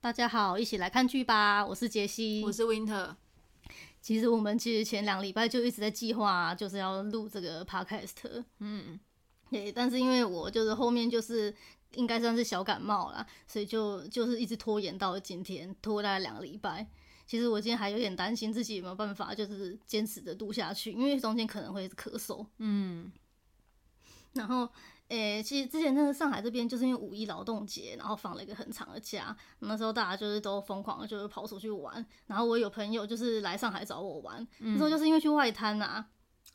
大家好，一起来看剧吧！我是杰西，我是 Winter。其实我们其实前两个礼拜就一直在计划，就是要录这个 Podcast。嗯，对，但是因为我就是后面就是应该算是小感冒啦，所以就就是一直拖延到了今天，拖大概两个礼拜。其实我今天还有点担心自己有没有办法，就是坚持的录下去，因为中间可能会咳嗽。嗯，然后。诶、欸，其实之前那个上海这边就是因为五一劳动节，然后放了一个很长的假，那时候大家就是都疯狂，就是跑出去玩。然后我有朋友就是来上海找我玩，嗯、那时候就是因为去外滩啊。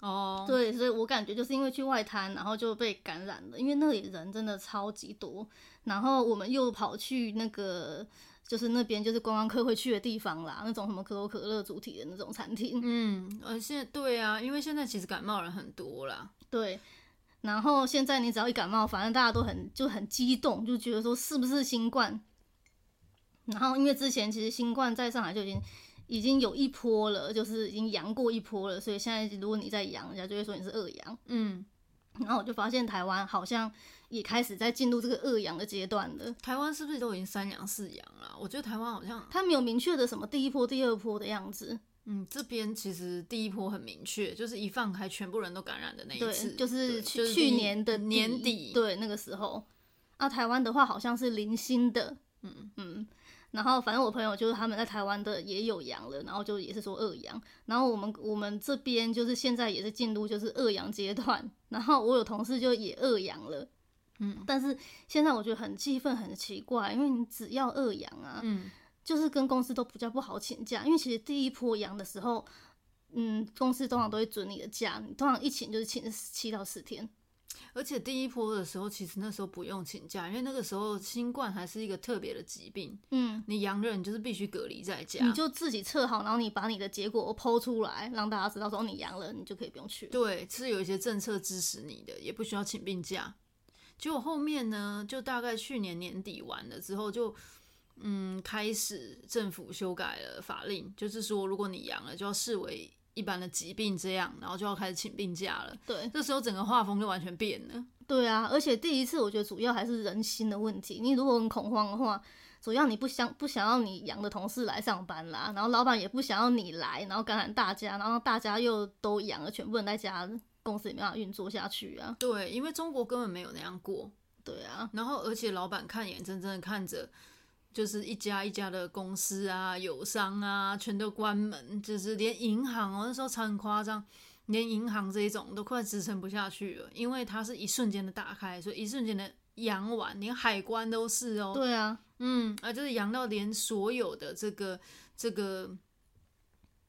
哦。对，所以我感觉就是因为去外滩，然后就被感染了，因为那里人真的超级多。然后我们又跑去那个，就是那边就是观光客会去的地方啦，那种什么可口可乐主题的那种餐厅。嗯，而且对啊，因为现在其实感冒人很多啦。对。然后现在你只要一感冒，反正大家都很就很激动，就觉得说是不是新冠。然后因为之前其实新冠在上海就已经已经有一波了，就是已经阳过一波了，所以现在如果你再阳，人家就会说你是二阳。嗯。然后我就发现台湾好像也开始在进入这个二阳的阶段了。台湾是不是都已经三阳四阳了？我觉得台湾好像它没有明确的什么第一波、第二波的样子。嗯，这边其实第一波很明确，就是一放开，全部人都感染的那一次，对，就是去去年的年底，对，那个时候。啊，台湾的话好像是零星的，嗯嗯。然后反正我朋友就是他们在台湾的也有阳了，然后就也是说二阳。然后我们我们这边就是现在也是进入就是二阳阶段。然后我有同事就也二阳了，嗯。但是现在我觉得很气愤，很奇怪，因为你只要二阳啊，嗯。就是跟公司都比较不好请假，因为其实第一波阳的时候，嗯，公司通常都会准你的假，你通常一请就是请七到十天。而且第一波的时候，其实那时候不用请假，因为那个时候新冠还是一个特别的疾病。嗯，你阳了，你就是必须隔离在家，你就自己测好，然后你把你的结果剖出来，让大家知道说你阳了，你就可以不用去。对，是有一些政策支持你的，也不需要请病假。结果后面呢，就大概去年年底完了之后就。嗯，开始政府修改了法令，就是说，如果你阳了，就要视为一般的疾病这样，然后就要开始请病假了。对，这时候整个画风就完全变了。对啊，而且第一次我觉得主要还是人心的问题。你如果很恐慌的话，主要你不想不想要你阳的同事来上班啦，然后老板也不想要你来，然后感染大家，然后大家又都阳了，全部人在家，公司也没办法运作下去啊。对，因为中国根本没有那样过。对啊，然后而且老板看眼睁睁的看着。就是一家一家的公司啊，友商啊，全都关门，就是连银行哦，那时候超很夸张，连银行这一种都快支撑不下去了，因为它是一瞬间的打开，所以一瞬间的阳完，连海关都是哦。对啊，嗯，啊，就是阳到连所有的这个这个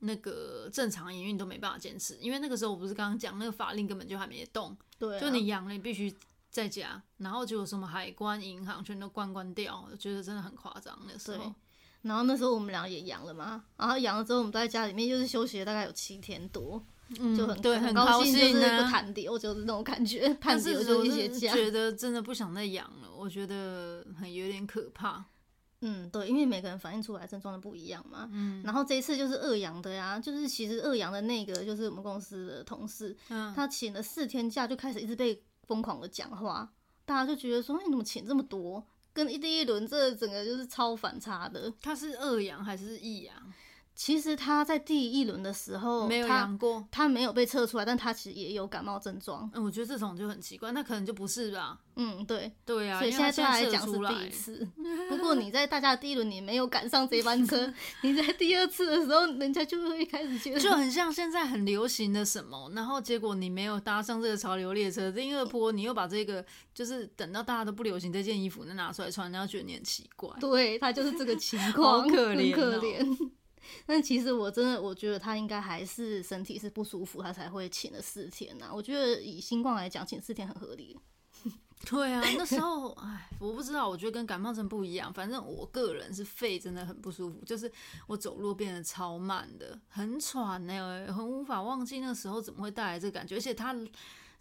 那个正常营运都没办法坚持，因为那个时候我不是刚刚讲那个法令根本就还没动，对啊，就你阳了，你必须。在家，然后就有什么海关、银行全都关关掉，我觉得真的很夸张那时候。然后那时候我们俩也阳了嘛，然后阳了之后，我们都在家里面就是休息了大概有七天多，嗯、就很对，很高兴，就是不谈掉，我就是那种感觉。但是有一些觉得真的不想再阳了，我觉得很有点可怕。嗯，对，因为每个人反映出来症状的不一样嘛。嗯，然后这一次就是二阳的呀，就是其实二阳的那个就是我们公司的同事，嗯，他请了四天假就开始一直被。疯狂的讲话，大家就觉得说：“你怎么钱这么多？跟一第一轮这整个就是超反差的。”他是二阳还是一阳？其实他在第一轮的时候没有阳过，他没有被测出来，但他其实也有感冒症状。嗯，我觉得这种就很奇怪，那可能就不是吧？嗯，对，对啊，所以现在对他来讲是第一次。不过你在大家第一轮你没有赶上这班车，你在第二次的时候，人家就会开始觉得就很像现在很流行的什么，然后结果你没有搭上这个潮流列车，第二波你又把这个就是等到大家都不流行这件衣服，那拿出来穿，人家觉得你很奇怪。对，他就是这个情 况，好可怜，可怜。但其实我真的，我觉得他应该还是身体是不舒服，他才会请了四天呐。我觉得以新冠来讲，请四天很合理。对啊，那时候，哎，我不知道，我觉得跟感冒真不一样。反正我个人是肺真的很不舒服，就是我走路变得超慢的，很喘呢，很无法忘记那时候怎么会带来这感觉。而且他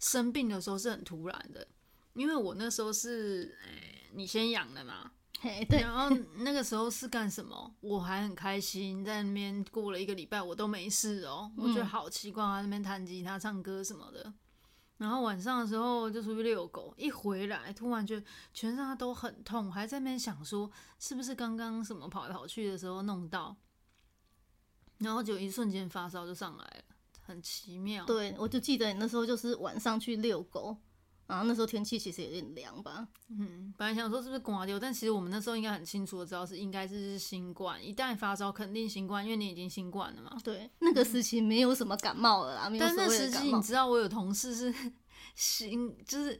生病的时候是很突然的，因为我那时候是，哎，你先养的嘛。对，然后那个时候是干什么？我还很开心，在那边过了一个礼拜，我都没事哦。我觉得好奇怪啊，那边弹吉他、唱歌什么的。然后晚上的时候就出去遛狗，一回来突然就全身都很痛，还在那边想说是不是刚刚什么跑来跑去的时候弄到，然后就一瞬间发烧就上来了，很奇妙。对，我就记得你那时候就是晚上去遛狗。然后那时候天气其实有点凉吧，嗯，本来想说是不是刮掉，但其实我们那时候应该很清楚的知道是应该是新冠，一旦发烧肯定新冠，因为你已经新冠了嘛。对，那个时期没有什么感冒了啦，没有。但那时期你知道我有同事是 新就是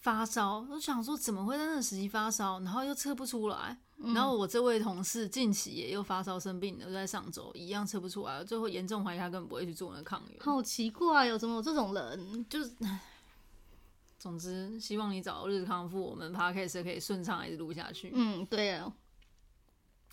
发烧，我想说怎么会在那个时期发烧，然后又测不出来，嗯、然后我这位同事近期也又发烧生病了，就在上周一样测不出来，最后严重怀疑他根本不会去做那个抗原。好奇怪哦，怎么有这种人？就是。总之，希望你早日康复，我们 podcast 可以顺畅一直录下去。嗯，对啊。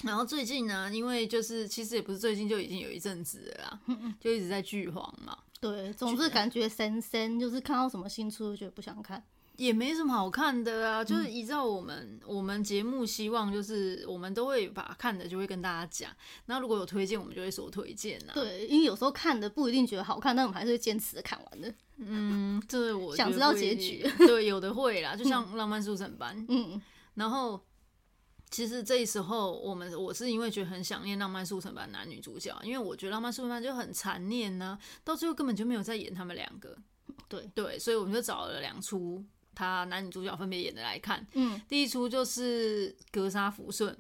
然后最近呢，因为就是其实也不是最近，就已经有一阵子了啦，嗯嗯，就一直在剧荒嘛。对，总是感觉神神，就是看到什么新出就觉得不想看。也没什么好看的啊，就是依照我们、嗯、我们节目希望，就是我们都会把看的就会跟大家讲。那如果有推荐，我们就会说推荐啊。对，因为有时候看的不一定觉得好看，但我们还是会坚持的看完的。嗯，这我想知道结局。对，有的会啦，就像《浪漫速成班》。嗯，然后其实这时候我们我是因为觉得很想念《浪漫速成班》男女主角，因为我觉得《浪漫速成班》就很残念呢、啊，到最后根本就没有再演他们两个。对对，所以我们就找了两出。他男女主角分别演的来看，嗯，第一出就是《格杀福顺》，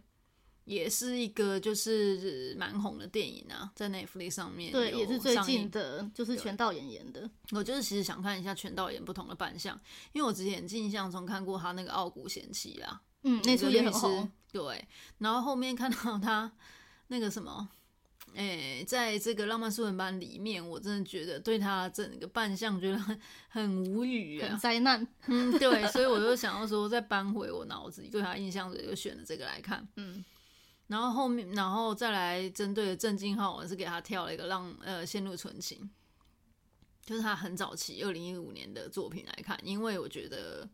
也是一个就是蛮红的电影啊，在 Netflix 上面，对，也是最近的，就是全道演演的。我就是其实想看一下全道演不同的扮相，因为我之前印象中看过他那个《傲骨贤妻》啦，嗯，那出也很红，对，然后后面看到他那个什么。哎、欸，在这个浪漫速成班里面，我真的觉得对他整个扮相觉得很很无语啊，灾难。嗯，对，所以我就想要说，再搬回我脑子里对他印象，所以就选了这个来看。嗯，然后后面，然后再来针对的郑敬浩，我是给他跳了一个让呃陷入纯情，就是他很早期二零一五年的作品来看，因为我觉得。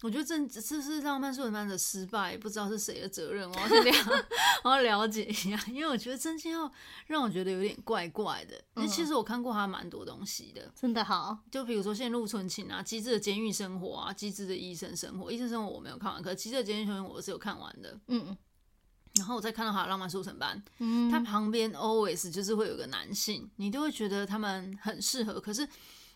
我觉得这这是浪漫速成班的失败，不知道是谁的责任。我要去了，我要了解一下，因为我觉得曾敬浩让我觉得有点怪怪的。那、嗯、其实我看过他蛮多东西的，真的好。就比如说《陷入纯情》啊，《机智的监狱生活》啊，《机智的医生生活》。医生生活我没有看完，可是《机智的监狱生活》我是有看完的。嗯。然后我再看到他的浪漫速成班，嗯，他旁边 always 就是会有个男性，你都会觉得他们很适合，可是。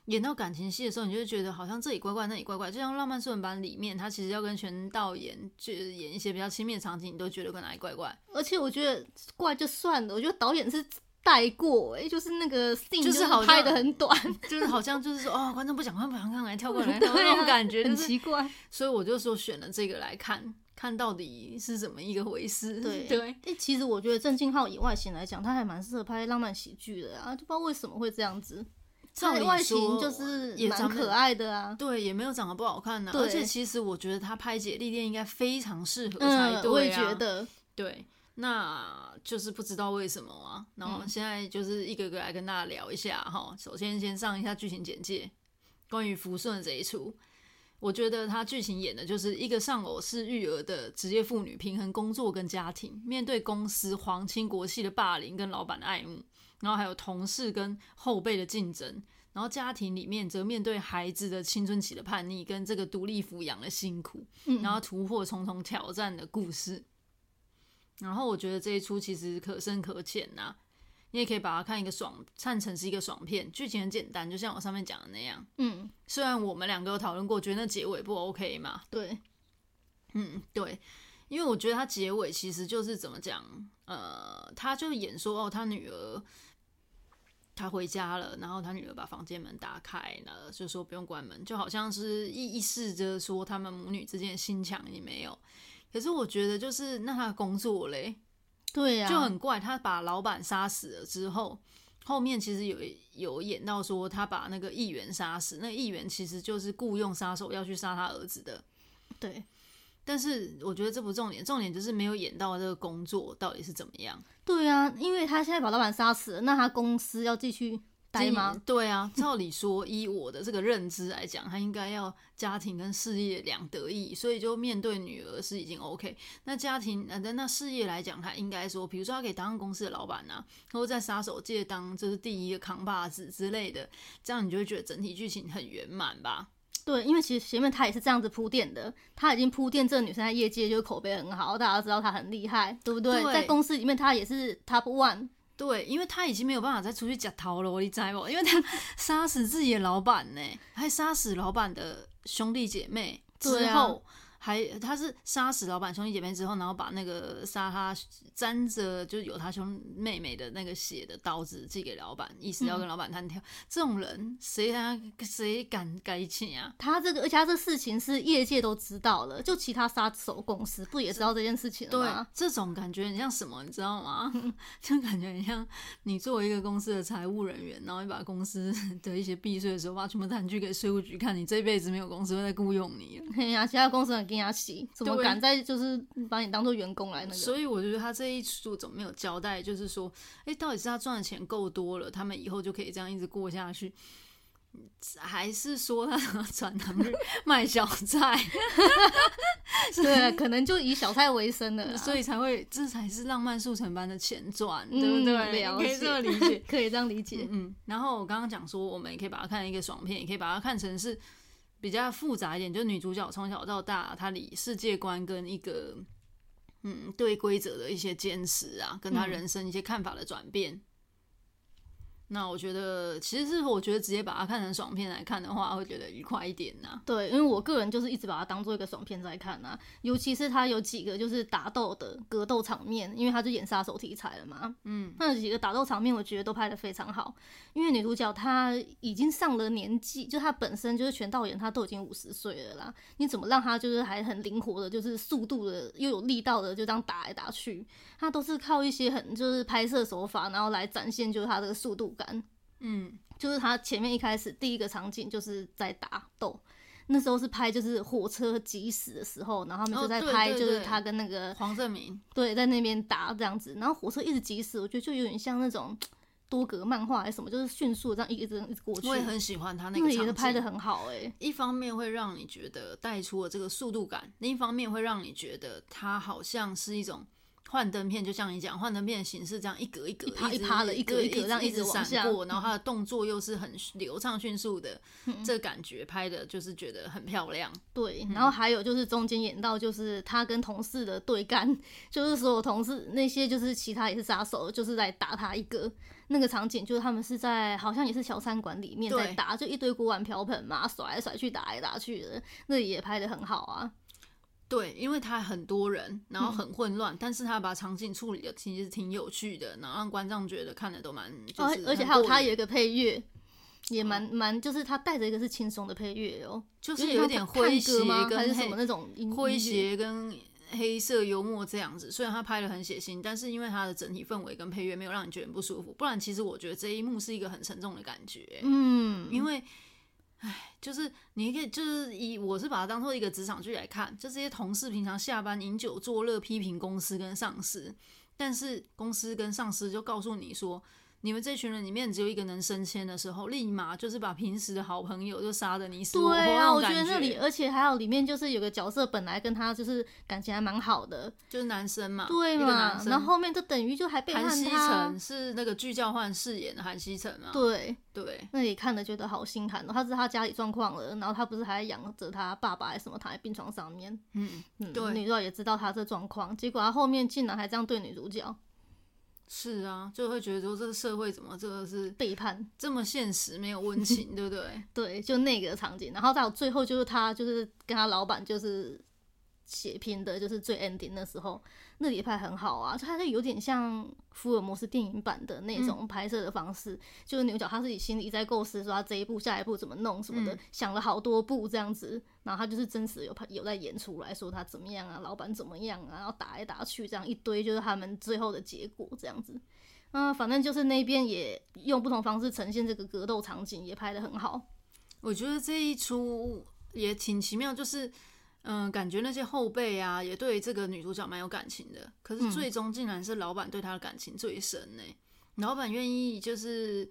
演到感情戏的时候，你就会觉得好像这里怪怪，那里怪怪。就像《浪漫速成班》里面，他其实要跟全道演，就是演一些比较亲密的场景，你都觉得跟哪里怪怪。而且我觉得怪就算了，我觉得导演是带过，哎，就是那个 scene 就是拍的很短，就是好像就是说哦，观众不想看，不想看，来跳过来，那种感觉、就是、很奇怪。所以我就说选了这个来看，看到底是怎么一个回事。对对，哎，其实我觉得郑敬浩以外形来讲，他还蛮适合拍浪漫喜剧的啊，就不知道为什么会这样子。他的外形就是也蛮可爱的啊，对，也没有长得不好看的、啊。而且其实我觉得他拍姐弟恋应该非常适合才对、啊嗯、我也觉得，对，那就是不知道为什么啊。然后现在就是一个个来跟大家聊一下哈、嗯。首先先上一下剧情简介，关于福顺这一出，我觉得他剧情演的就是一个丧偶式育儿的职业妇女，平衡工作跟家庭，面对公司皇亲国戚的霸凌跟老板的爱慕。然后还有同事跟后辈的竞争，然后家庭里面则面对孩子的青春期的叛逆跟这个独立抚养的辛苦，然后突破重重挑战的故事。然后我觉得这一出其实可深可浅呐、啊，你也可以把它看一个爽，看成是一个爽片，剧情很简单，就像我上面讲的那样。嗯，虽然我们两个有讨论过，觉得那结尾不 OK 嘛。对，嗯，对，因为我觉得他结尾其实就是怎么讲，呃，他就演说哦，他女儿。他回家了，然后他女儿把房间门打开了，就说不用关门，就好像是意意示着说他们母女之间的心墙也没有。可是我觉得，就是那他工作嘞，对呀、啊，就很怪。他把老板杀死了之后，后面其实有有演到说他把那个议员杀死，那议员其实就是雇佣杀手要去杀他儿子的，对。但是我觉得这不重点，重点就是没有演到这个工作到底是怎么样。对啊，因为他现在把老板杀死了，那他公司要继续呆吗？对啊，照理说，依我的这个认知来讲，他应该要家庭跟事业两得意，所以就面对女儿是已经 OK。那家庭呃，那事业来讲，他应该说，比如说他可以当公司的老板啊，或者在杀手界当就是第一个扛把子之类的，这样你就会觉得整体剧情很圆满吧？对，因为其实前面他也是这样子铺垫的，他已经铺垫这个女生在业界就是口碑很好，大家都知道她很厉害，对不对？对在公司里面，她也是 top one。对，因为他已经没有办法再出去假逃了，我你知不？因为他 杀死自己的老板呢，还杀死老板的兄弟姐妹之后。还他是杀死老板兄弟姐妹之后，然后把那个杀他沾着就是有他兄妹妹的那个血的刀子寄给老板，意思要跟老板单挑。嗯、这种人谁他谁敢该请啊？他这个而且他这事情是业界都知道了，就其他杀手公司不也知道这件事情了吗？对，这种感觉很像什么，你知道吗？就感觉很像你作为一个公司的财务人员，然后你把公司 的一些避税的时候，把全部摊去给税务局看，你这辈子没有公司会再雇佣你了。对呀、啊，其他公司很。怎么敢再就是把你当做员工来那个？所以我觉得他这一出怎么没有交代？就是说，哎、欸，到底是他赚的钱够多了，他们以后就可以这样一直过下去，还是说他转行去 卖小菜？对，可能就以小菜为生了，所以才会这才是浪漫速成班的前传，对不对？可以这么理解，可以这样理解。嗯，然后我刚刚讲说，我们也可以把它看成一个爽片，也可以把它看成是。比较复杂一点，就女主角从小到大，她的世界观跟一个嗯对规则的一些坚持啊，跟她人生一些看法的转变。嗯那我觉得，其实是我觉得直接把它看成爽片来看的话，会觉得愉快一点呐、啊。对，因为我个人就是一直把它当做一个爽片在看呐、啊，尤其是它有几个就是打斗的格斗场面，因为它是演杀手题材了嘛。嗯，那有几个打斗场面，我觉得都拍得非常好。因为女主角她已经上了年纪，就她本身就是全导演，她都已经五十岁了啦。你怎么让她就是还很灵活的，就是速度的又有力道的，就这样打来打去？她都是靠一些很就是拍摄手法，然后来展现就是她这个速度感。嗯，就是他前面一开始第一个场景就是在打斗，那时候是拍就是火车急驶的时候，然后他们就在拍就是他跟那个黄正明对在那边打这样子，然后火车一直急驶，我觉得就有点像那种多格漫画还是什么，就是迅速这样一直一直过去。我也很喜欢他那个也是拍的很好哎、欸。一方面会让你觉得带出了这个速度感，另一方面会让你觉得它好像是一种。幻灯片就像你讲，幻灯片的形式这样一格一格、一趴一趴的，一格一格这样一直闪过，然后它的动作又是很流畅迅速的，嗯、这感觉拍的就是觉得很漂亮。对，然后还有就是中间演到就是他跟同事的对干，就是所有同事那些就是其他也是杀手，就是在打他一个。那个场景，就是他们是在好像也是小餐馆里面在打，就一堆锅碗瓢盆嘛，甩来甩去，打来打去的，那也拍的很好啊。对，因为他很多人，然后很混乱，嗯、但是他把场景处理的其实挺有趣的，然后让观众觉得看的都蛮，就是、哦，而且还有他有一个配乐，也蛮蛮，就是他带着一个是轻松的配乐哦，就是有点诙谐跟还是什么那种诙谐跟黑色幽默这样子。虽然他拍的很血腥，但是因为他的整体氛围跟配乐没有让你觉得不舒服，不然其实我觉得这一幕是一个很沉重的感觉，嗯，因为。唉，就是你可以，就是以我是把它当做一个职场剧来看，就这些同事平常下班饮酒作乐，批评公司跟上司，但是公司跟上司就告诉你说。你们这群人里面只有一个能升迁的时候，立马就是把平时的好朋友就杀的你死我活。对啊，我觉得那里，而且还有里面就是有个角色本来跟他就是感情还蛮好的，就是男生嘛，对嘛，然后后面就等于就还背叛他。韩熙成是那个巨教焕饰演的韩熙成啊？对对，那里看的觉得好心寒哦。他是他家里状况了，然后他不是还养着他爸爸还是什么躺在病床上面？嗯嗯，对，女主角也知道他这状况，结果他后面竟然还这样对女主角。是啊，就会觉得说这个社会怎么这个是背叛，这么现实，没有温情，对不对？对，就那个场景，然后到最后就是他就是跟他老板就是。血拼的就是最 ending 的时候，那里拍很好啊，就它就有点像福尔摩斯电影版的那种拍摄的方式，嗯、就是牛角他自己心里在构思说他这一步下一步怎么弄什么的，嗯、想了好多步这样子，然后他就是真实有拍有在演出来说他怎么样啊，老板怎么样啊，然后打来打去这样一堆就是他们最后的结果这样子，嗯，反正就是那边也用不同方式呈现这个格斗场景，也拍得很好。我觉得这一出也挺奇妙，就是。嗯，感觉那些后辈啊，也对这个女主角蛮有感情的。可是最终竟然是老板对她的感情最深呢。嗯、老板愿意就是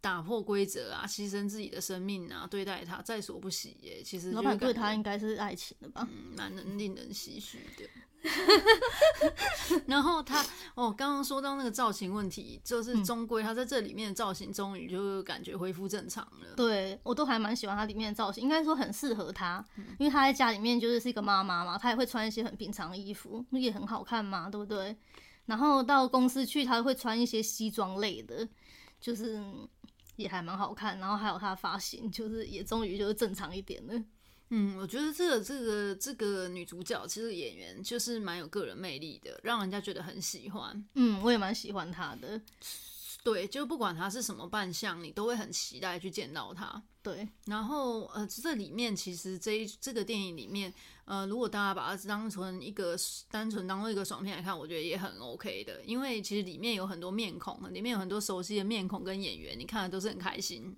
打破规则啊，牺牲自己的生命啊，对待她在所不惜耶。其实老板对她应该是爱情的吧？嗯，蛮能令人唏嘘的。然后他哦，刚刚说到那个造型问题，就是终归他在这里面的造型终于就感觉恢复正常了。对，我都还蛮喜欢他里面的造型，应该说很适合他，因为他在家里面就是是一个妈妈嘛，他也会穿一些很平常的衣服，也很好看嘛，对不对？然后到公司去，他会穿一些西装类的，就是也还蛮好看。然后还有他的发型，就是也终于就是正常一点了。嗯，我觉得这个这个这个女主角其实演员就是蛮有个人魅力的，让人家觉得很喜欢。嗯，我也蛮喜欢她的。对，就不管她是什么扮相，你都会很期待去见到她。对，然后呃，这里面其实这一这个电影里面。呃，如果大家把它当成一个单纯当做一个爽片来看，我觉得也很 OK 的，因为其实里面有很多面孔，里面有很多熟悉的面孔跟演员，你看的都是很开心。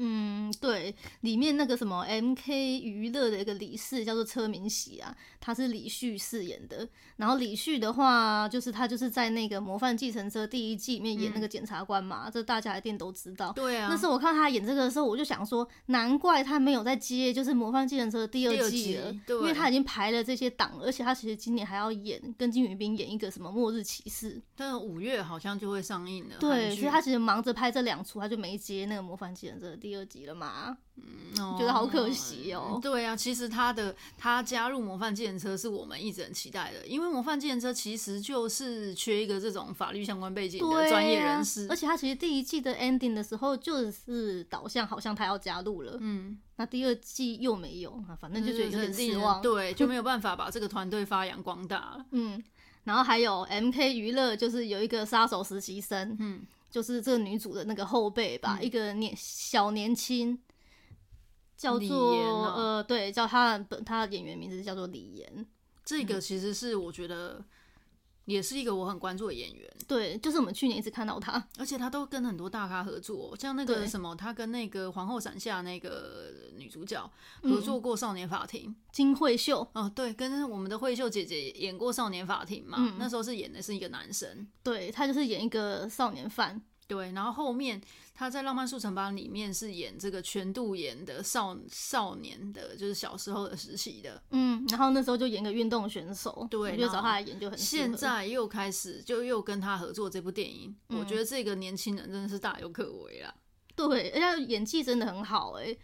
嗯，对，里面那个什么 MK 娱乐的一个理事叫做车明喜啊，他是李旭饰演的。然后李旭的话，就是他就是在那个《模范继承车》第一季里面演那个检察官嘛，嗯、这大家一定都知道。对啊。那时候我看他演这个的时候，我就想说，难怪他没有在接就是《模范继承车》第二季了，对，因为他已经排了这些档，而且他其实今年还要演跟金宇彬演一个什么《末日骑士》，但是五月好像就会上映了。对，所以他其实忙着拍这两出，他就没接那个《模范继承车》第二集了嘛。嗯、哦，觉得好可惜哦。对啊，其实他的他加入模范计程车是我们一直很期待的，因为模范计程车其实就是缺一个这种法律相关背景的专业人士，啊，而且他其实第一季的 ending 的时候就是导向好像他要加入了，嗯，那第二季又没有，反正就觉得有点失望，对，就没有 办法把这个团队发扬光大了，嗯，然后还有 MK 娱乐就是有一个杀手实习生，嗯，就是这个女主的那个后辈吧，嗯、一个年小年轻。叫做、啊、呃，对，叫他本他的演员名字叫做李妍，这个其实是我觉得也是一个我很关注的演员。对，就是我们去年一直看到他，而且他都跟很多大咖合作，像那个什么，他跟那个皇后伞下那个女主角合作过《少年法庭》，金惠秀。哦，对，跟我们的惠秀姐姐演过《少年法庭》嘛，嗯、那时候是演的是一个男生，对，他就是演一个少年犯。对，然后后面他在《浪漫速成班》里面是演这个全度妍的少少年的，就是小时候的时期的。嗯，然后那时候就演个运动选手，对，就找他来演就很。现在又开始就又跟他合作这部电影，嗯、我觉得这个年轻人真的是大有可为啦。对，而且演技真的很好哎，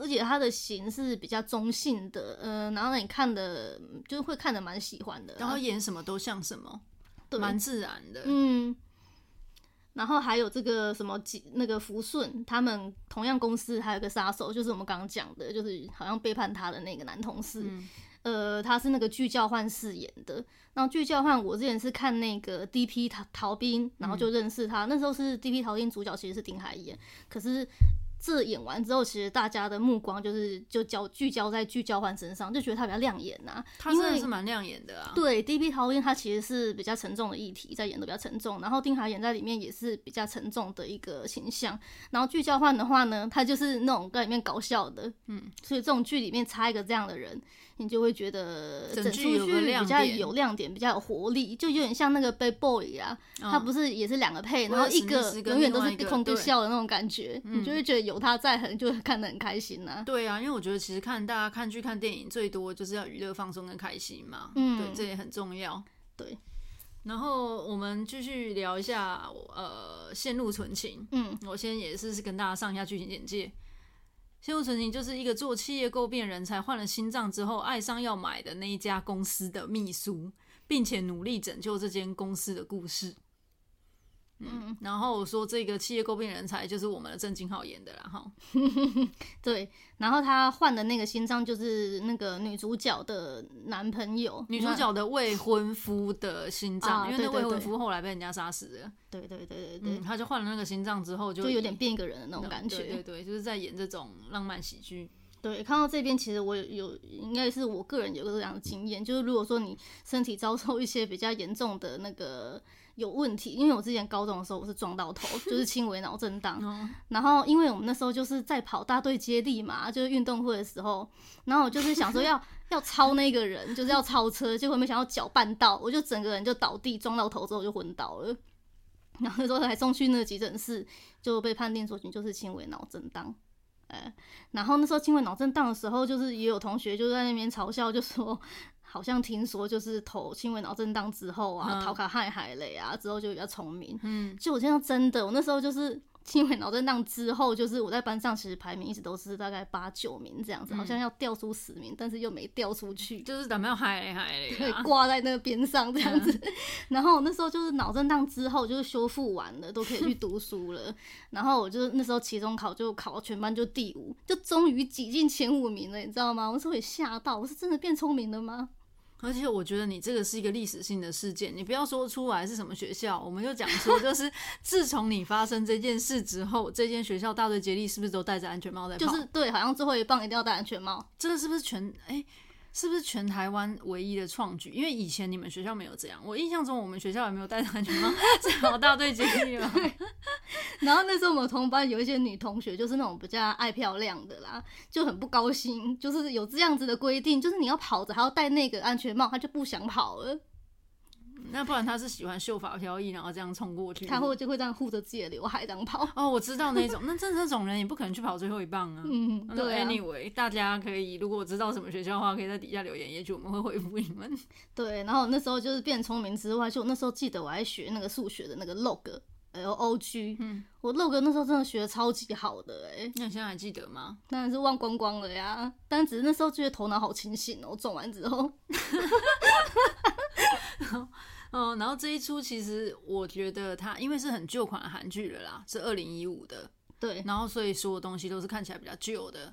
而且他的型是比较中性的，嗯、呃，然后你看的就会看的蛮喜欢的，然后演什么都像什么，对，蛮自然的，嗯。然后还有这个什么那个福顺，他们同样公司还有个杀手，就是我们刚刚讲的，就是好像背叛他的那个男同事，嗯、呃，他是那个巨教焕饰演的。然后剧教焕，我之前是看那个 D.P. 逃逃兵，然后就认识他，嗯、那时候是 D.P. 逃兵主角其实是丁海寅，可是。这演完之后，其实大家的目光就是就焦聚焦在具交换身上，就觉得他比较亮眼呐、啊。他真的是蛮亮眼的啊。对，D.P. 逃兵他其实是比较沉重的议题，在演的比较沉重。然后丁海演在里面也是比较沉重的一个形象。然后具教焕的话呢，他就是那种在里面搞笑的，嗯，所以这种剧里面插一个这样的人。你就会觉得整出剧比较有亮点，比较有活力，就有点像那个 Bad Boy 啊，他不是也是两个配，然后一个永远都是一空对笑的那种感觉，你就会觉得有他在，很就会看得很开心呐。对啊，因为我觉得其实看大家看剧看电影最多就是要娱乐放松跟开心嘛，嗯，对，这也很重要。对，然后我们继续聊一下，呃，线路纯情，嗯，我先也是是跟大家上一下剧情简介。陷入纯情就是一个做企业购变人才换了心脏之后，爱上要买的那一家公司的秘书，并且努力拯救这间公司的故事。嗯，然后我说这个企业诟病人才就是我们的郑敬浩演的啦，哈。对，然后他换的那个心脏就是那个女主角的男朋友，女主角的未婚夫的心脏，啊、因为那未婚夫后来被人家杀死了。对对对对对，嗯、他就换了那个心脏之后就，就有点变一个人的那种感觉。对对对，就是在演这种浪漫喜剧。对，看到这边其实我有，有应该是我个人有个这样的经验，就是如果说你身体遭受一些比较严重的那个。有问题，因为我之前高中的时候我是撞到头，就是轻微脑震荡。然后因为我们那时候就是在跑大队接力嘛，就是运动会的时候，然后我就是想说要 要超那个人，就是要超车，结果没想到脚绊到，我就整个人就倒地，撞到头之后就昏倒了。然后那时候还送去那个急诊室，就被判定说你就是轻微脑震荡。哎，然后那时候轻微脑震荡的时候，就是也有同学就在那边嘲笑，就说好像听说就是投轻微脑震荡之后啊，头壳海海雷啊，之后就比较聪明。嗯，就我这样真的，我那时候就是。轻微脑震荡之后，就是我在班上其实排名一直都是大概八九名这样子，嗯、好像要掉出十名，但是又没掉出去，就是怎么样嗨嗨的，对，挂在那个边上这样子。嗯、然后那时候就是脑震荡之后，就是修复完了，都可以去读书了。然后我就那时候期中考就考全班就第五，就终于挤进前五名了，你知道吗？我说也吓到，我是真的变聪明了吗？而且我觉得你这个是一个历史性的事件，你不要说出来是什么学校，我们就讲说，就是自从你发生这件事之后，这间学校大队接力是不是都戴着安全帽在跑？就是对，好像最后一棒一定要戴安全帽。这个是不是全哎？欸是不是全台湾唯一的创举？因为以前你们学校没有这样，我印象中我们学校也没有戴安全帽，最好大队接力了。然后那时候我们同班有一些女同学，就是那种比较爱漂亮的啦，就很不高兴，就是有这样子的规定，就是你要跑着还要戴那个安全帽，她就不想跑了。那不然他是喜欢秀发飘逸，然后这样冲过去，他会就会这样护着自己的刘海这样跑。哦，我知道那种，那这这种人也不可能去跑最后一棒啊。嗯，对啊。Anyway，大家可以如果知道什么学校的话，可以在底下留言，也许我们会回复你们。对，然后那时候就是变聪明之外，就我那时候记得我还学那个数学的那个 log，L O G，嗯，我 log 那时候真的学的超级好的哎、欸。那你现在还记得吗？当然是忘光光了呀，但只是那时候觉得头脑好清醒哦、喔，做完之后。嗯，然后这一出其实我觉得它因为是很旧款的韩剧了啦，是二零一五的，对，然后所以所有东西都是看起来比较旧的，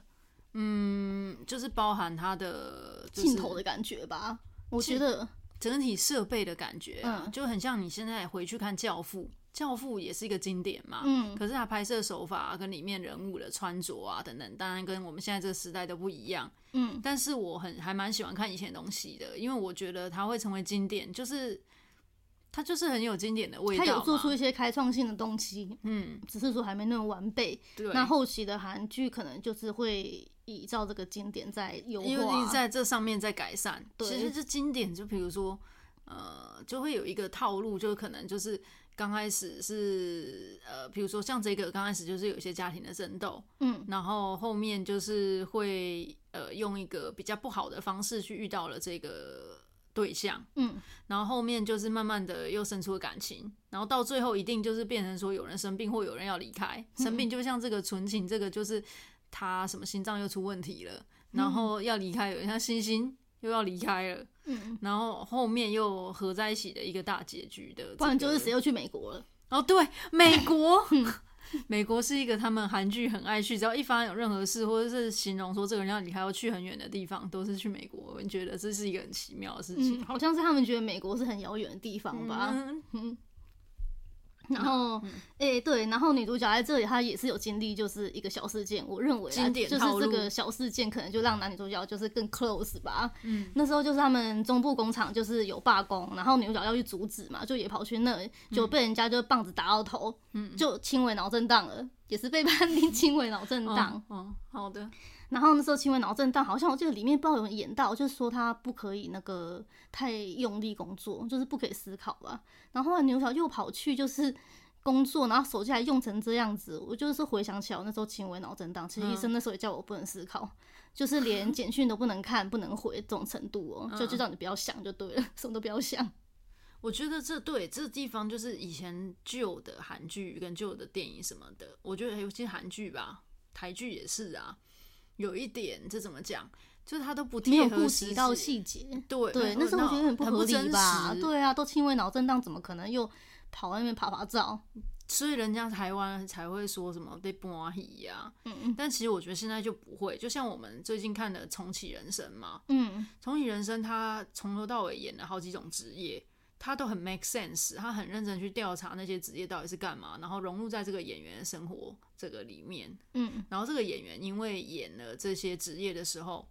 嗯，就是包含它的镜头的感觉吧，我觉得整体设备的感觉，嗯，就很像你现在回去看《教父》，《教父》也是一个经典嘛，嗯，可是它拍摄手法跟里面人物的穿着啊等等，当然跟我们现在这个时代都不一样，嗯，但是我很还蛮喜欢看以前的东西的，因为我觉得它会成为经典，就是。它就是很有经典的味道，它有做出一些开创性的东西，嗯，只是说还没那么完备。对，那后期的韩剧可能就是会依照这个经典在优化，因为你在这上面在改善。对，其实这经典就比如说，呃，就会有一个套路，就可能就是刚开始是呃，比如说像这个刚开始就是有一些家庭的争斗，嗯，然后后面就是会呃用一个比较不好的方式去遇到了这个。对象，嗯，然后后面就是慢慢的又生出了感情，然后到最后一定就是变成说有人生病或有人要离开，生病就像这个纯情，这个就是他什么心脏又出问题了，然后要离开，有人像星星又要离开了，嗯，然后后面又合在一起的一个大结局的，不然就是谁又去美国了？哦，对，美国。美国是一个他们韩剧很爱去，只要一发生有任何事，或者是形容说这个人要离开要去很远的地方，都是去美国。我觉得这是一个很奇妙的事情，嗯、好像是他们觉得美国是很遥远的地方吧。嗯然后，哎、对，然后女主角在这里，她也是有经历，就是一个小事件。我认为，经典就是这个小事件，可能就让男女主角就是更 close 吧。嗯，那时候就是他们中部工厂就是有罢工，然后女主角要去阻止嘛，就也跑去那，就被人家就棒子打到头，嗯，就轻微脑震荡了，也是被判定 轻微脑震荡。哦，哦，好的。然后那时候轻微脑震荡，好像我记得里面不知道有人演到，就是说他不可以那个太用力工作，就是不可以思考吧。然后后来牛小又跑去就是工作，然后手机还用成这样子。我就是回想起来，我那时候轻微脑震荡，其实医生那时候也叫我不能思考，嗯、就是连简讯都不能看、不能回这种程度哦、喔，就就叫你不要想就对了，什么都不要想。我觉得这对这地方就是以前旧的韩剧跟旧的电影什么的，我觉得尤其韩剧吧，台剧也是啊。有一点，这怎么讲？就是他都不没有顾及到细节。对对，那时候我觉得很不合理吧？对啊，都轻微脑震荡，怎么可能又跑到那边拍拍照？所以人家台湾才会说什么被剥皮呀。嗯，但其实我觉得现在就不会，就像我们最近看的《重启人生》嘛。嗯，《重启人生》他从头到尾演了好几种职业。他都很 make sense，他很认真去调查那些职业到底是干嘛，然后融入在这个演员的生活这个里面。嗯，然后这个演员因为演了这些职业的时候，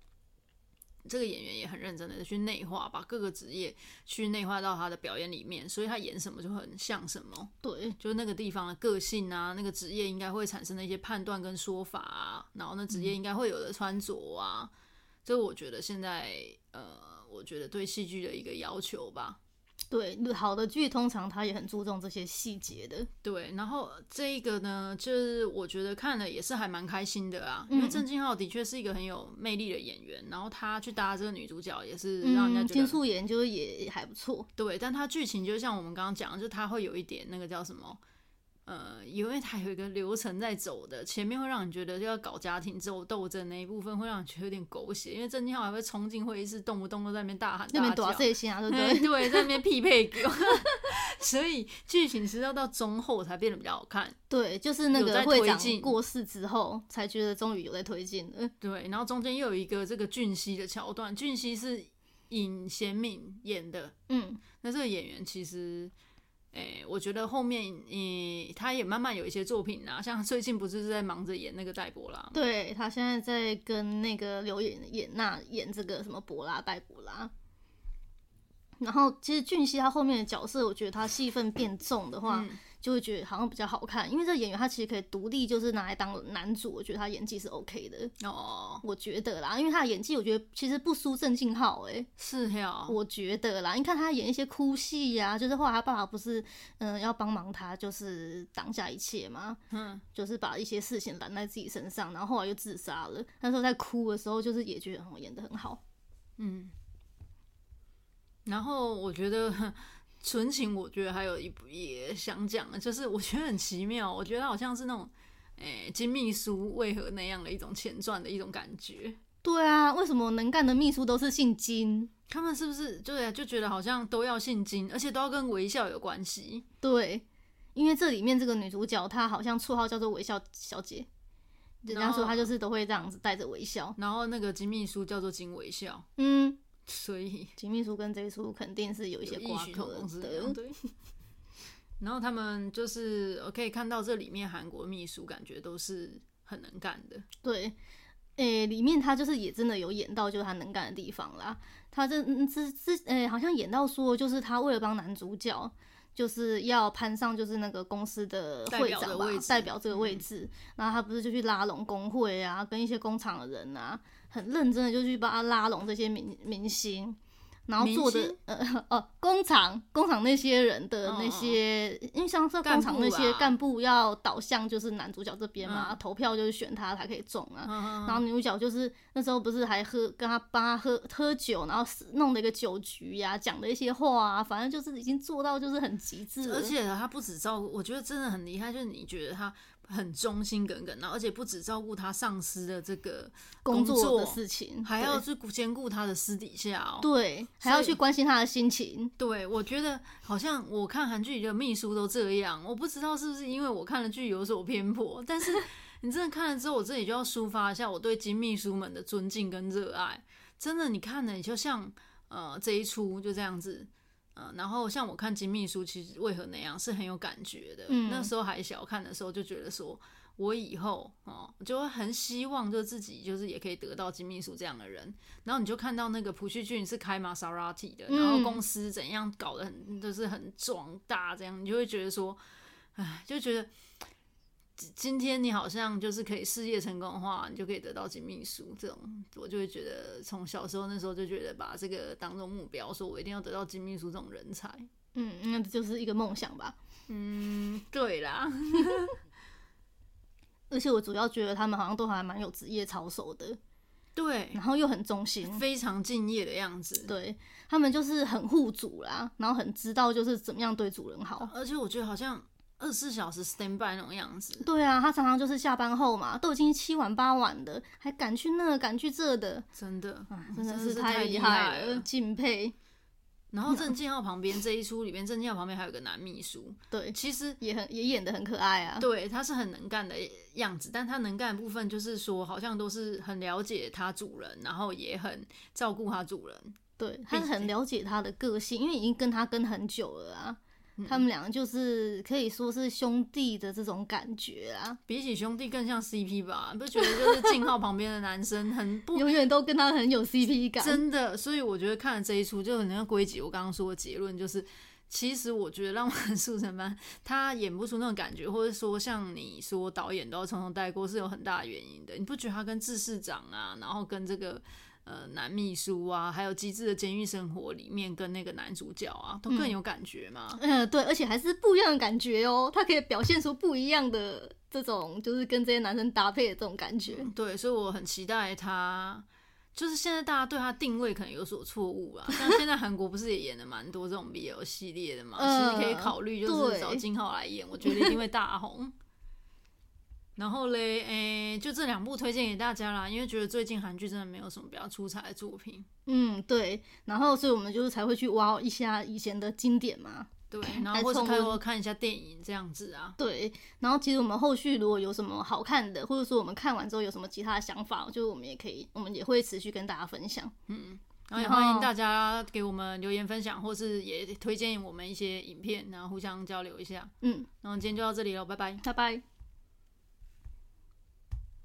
这个演员也很认真的去内化，把各个职业去内化到他的表演里面，所以他演什么就很像什么。对，就是那个地方的个性啊，那个职业应该会产生的一些判断跟说法啊，然后那职业应该会有的穿着啊，这、嗯、我觉得现在呃，我觉得对戏剧的一个要求吧。对，好的剧通常他也很注重这些细节的。对，然后这一个呢，就是我觉得看了也是还蛮开心的啊，嗯、因为郑敬浩的确是一个很有魅力的演员，然后他去搭这个女主角也是让人家觉得金素妍就是也还不错。对，但他剧情就像我们刚刚讲的，就他会有一点那个叫什么？呃，因为它有一个流程在走的，前面会让你觉得就要搞家庭之后斗争那一部分会让你觉得有点狗血，因为郑敬浩还会冲进会议室，动不动都在那边大喊大叫，那边多这些啊，对不对？对，在那边匹配狗，所以剧情是要到中后才变得比较好看。对，就是那个会长过世之后，才觉得终于有在推进了。对，然后中间又有一个这个俊熙的桥段，俊熙是尹贤敏演的，嗯，那这个演员其实。诶、欸，我觉得后面，嗯，他也慢慢有一些作品啊，像最近不是在忙着演那个戴博拉吗？对，他现在在跟那个刘演演那演这个什么博拉戴博拉。然后其实俊熙他后面的角色，我觉得他戏份变重的话。嗯就会觉得好像比较好看，因为这个演员他其实可以独立，就是拿来当男主，我觉得他演技是 OK 的哦。我觉得啦，因为他的演技，我觉得其实不输郑敬浩哎，是呀，我觉得啦，你看他演一些哭戏呀，就是后来他爸爸不是嗯、呃、要帮忙他，就是挡下一切嘛，嗯，就是把一些事情揽在自己身上，然后后来又自杀了。那时候在哭的时候，就是也觉得我演的很好，嗯。然后我觉得。纯情，我觉得还有一部也想讲的，就是我觉得很奇妙，我觉得好像是那种，诶、欸，金秘书为何那样的一种前传的一种感觉。对啊，为什么能干的秘书都是姓金？他们是不是对啊？就觉得好像都要姓金，而且都要跟微笑有关系。对，因为这里面这个女主角她好像绰号叫做微笑小姐，人家说她就是都会这样子带着微笑。然后那个金秘书叫做金微笑。嗯。所以金秘书跟这一出肯定是有一些瓜葛的。对。然后他们就是我可以看到这里面韩国秘书感觉都是很能干的。对，诶、欸，里面他就是也真的有演到就是他能干的地方啦。他这这这诶，好像演到说就是他为了帮男主角就是要攀上就是那个公司的会长吧，代表这个位置，嗯、然后他不是就去拉拢工会啊，跟一些工厂的人啊。很认真的就去帮他拉拢这些明明星，然后做的呃 哦工厂工厂那些人的那些，哦、因为像是工厂那些干部要导向就是男主角这边嘛，嗯、投票就是选他才可以中啊。嗯、然后女主角就是那时候不是还喝跟他帮他喝喝酒，然后弄了一个酒局呀、啊，讲了一些话啊，反正就是已经做到就是很极致。而且他不止照顾，我觉得真的很厉害，就是你觉得他。很忠心耿耿，然后而且不只照顾他上司的这个工作，工作的事情，还要去兼顾他的私底下哦。对，还要去关心他的心情。对，我觉得好像我看韩剧里的秘书都这样，我不知道是不是因为我看的剧有所偏颇，但是 你真的看了之后，我这里就要抒发一下我对金秘书们的尊敬跟热爱。真的，你看了你就像呃这一出就这样子。嗯，然后像我看金秘书，其实为何那样是很有感觉的。嗯，那时候还小看的时候，就觉得说我以后哦，就会很希望就自己就是也可以得到金秘书这样的人。然后你就看到那个朴叙俊是开玛莎拉蒂的，然后公司怎样搞得很就是很壮大，这样你就会觉得说，哎，就觉得。今天你好像就是可以事业成功的话，你就可以得到金秘书这种，我就会觉得从小时候那时候就觉得把这个当做目标，说我一定要得到金秘书这种人才。嗯，那就是一个梦想吧。嗯，对啦。而且我主要觉得他们好像都还蛮有职业操守的。对，然后又很忠心，非常敬业的样子。对，他们就是很护主啦，然后很知道就是怎么样对主人好。而且我觉得好像。二十四小时 stand by 那种样子，对啊，他常常就是下班后嘛，都已经七晚八晚的，还赶去那赶去这的，真的，真的是太厉害了，敬佩。然后郑敬浩旁边这一出里面，郑敬浩旁边还有个男秘书，对，其实也很也演的很可爱啊。对，他是很能干的样子，但他能干的部分就是说，好像都是很了解他主人，然后也很照顾他主人。对，他很了解他的个性，因为已经跟他跟很久了啊。他们两个就是可以说是兄弟的这种感觉啊，比起兄弟更像 CP 吧？不觉得就是静浩旁边的男生很不永远都跟他很有 CP 感，真的。所以我觉得看了这一出，就很像归结我刚刚说的结论，就是其实我觉得《浪漫速成班》他演不出那种感觉，或者说像你说导演都要从头带过，是有很大的原因的。你不觉得他跟智市长啊，然后跟这个呃男秘书啊，还有《机智的监狱生活》里面跟那个男主角啊，都更有感觉嘛。嗯、呃，对，而且还是不一样的感觉哦，他可以表现出不一样的这种，就是跟这些男生搭配的这种感觉。嗯、对，所以我很期待他。就是现在大家对他定位可能有所错误啊，像现在韩国不是也演了蛮多这种 BL 系列的嘛，呃、其实可以考虑就是找金浩来演，我觉得一定会大红。然后嘞，诶、欸，就这两部推荐给大家啦，因为觉得最近韩剧真的没有什么比较出彩的作品。嗯，对，然后所以我们就是才会去挖一下以前的经典嘛。对，然后或者看看一下电影这样子啊。对，然后其实我们后续如果有什么好看的，或者说我们看完之后有什么其他的想法，就是我们也可以，我们也会持续跟大家分享。嗯，然后也欢迎大家给我们留言分享，或是也推荐我们一些影片，然后互相交流一下。嗯，然后今天就到这里了，拜拜，拜拜。